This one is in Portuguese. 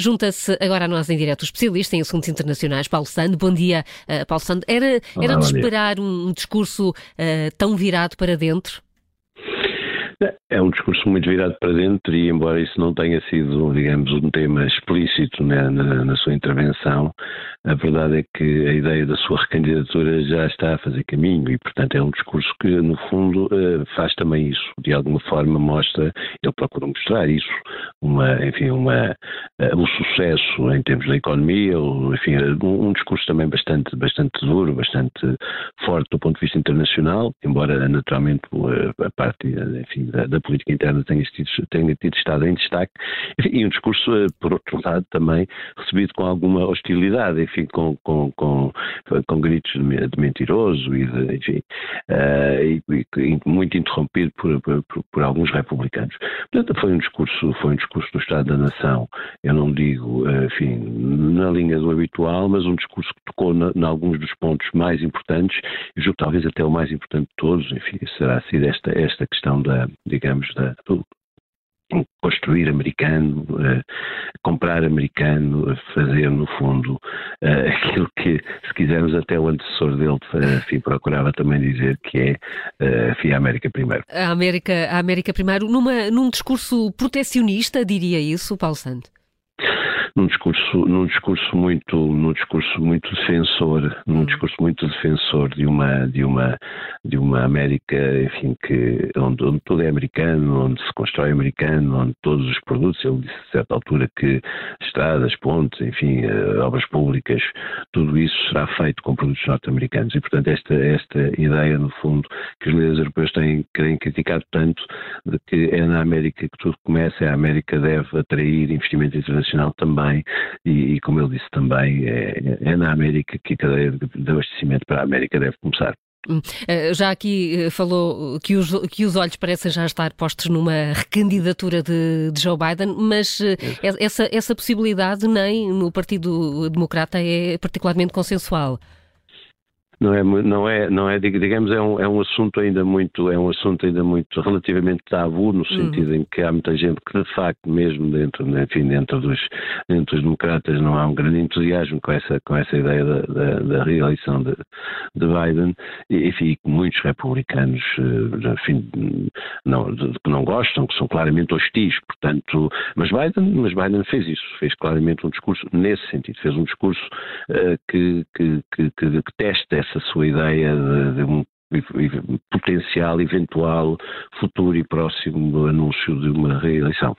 Junta-se agora a nós em direto o especialista em assuntos internacionais, Paulo Sando. Bom dia, uh, Paulo Sando. Era, era de esperar um, um discurso uh, tão virado para dentro? É um discurso muito virado para dentro e, embora isso não tenha sido, digamos, um tema explícito né, na, na, sua intervenção, a verdade é que a ideia da sua recandidatura já está a fazer caminho e, portanto, é um discurso que, no fundo, eh, faz também isso. De alguma forma mostra, ele procura mostrar isso, uma, enfim, uma, eh, um sucesso em termos da economia, enfim, um, discurso também bastante, bastante duro, bastante forte do ponto de vista internacional, embora, naturalmente, a parte, enfim, da, da, política interna tenha tido, tenha tido estado em destaque, e um discurso, eh, por outro lado, também recebido com alguma hostilidade, enfim, com, com, com, com gritos de mentiroso e, de, enfim, e, e, muito interrompido por, por, por, alguns republicanos. Portanto, foi um discurso, foi um discurso do Estado da Nação, eu não digo, eh, enfim, na linha do habitual, mas um discurso que tocou em alguns dos pontos mais importantes, e julgo talvez até o mais importante de todos, enfim, será sido esta, esta questão da, digamos, da, do construir americano, uh, comprar americano, fazer no fundo uh, aquilo se quisermos, até o antecessor dele enfim, procurava também dizer que é a América primeiro. A América, a América primeiro, numa, num discurso protecionista, diria isso, Paulo Santos? Num discurso, num discurso muito, num discurso muito defensor, num hum. discurso muito defensor de uma, de uma, de uma América, enfim, que onde, onde tudo é americano, onde se constrói americano, onde todos os produtos, ele disse a certa altura que estradas, pontes, enfim, uh, obras públicas, tudo isso será feito com produtos norte-americanos e, portanto, esta, esta ideia, no fundo, que os líderes europeus têm, têm criticado tanto, de que é na América que tudo começa, a América deve atrair investimento internacional também também, e, e como ele disse também, é, é, na América que a cadeia de abastecimento para a América deve começar. Hum, eh, já aqui eh, falou que os, que os olhos parecem já estar postos numa recandidatura de, de Joe Biden, mas eh, essa, essa possibilidade nem no Partido Democrata é particularmente consensual não é, não é, não é digamos, é um, é um assunto ainda muito, é um assunto ainda muito relativamente tabu, no sentido uhum. em que há muita gente que de facto, mesmo dentro, enfim, dentro dos, dentro dos democratas não há um grande entusiasmo com essa, com essa ideia da, da, da reeleição de, de Biden, e, enfim, muitos republicanos, eh, enfim, não, que não gostam, que são claramente hostis, portanto, mas Biden, mas Biden fez isso, fez claramente um discurso nesse sentido, fez um discurso uh, que, que, que, que, testa essa sua ideia de, de um potencial, eventual, futuro e próximo anúncio de uma reeleição.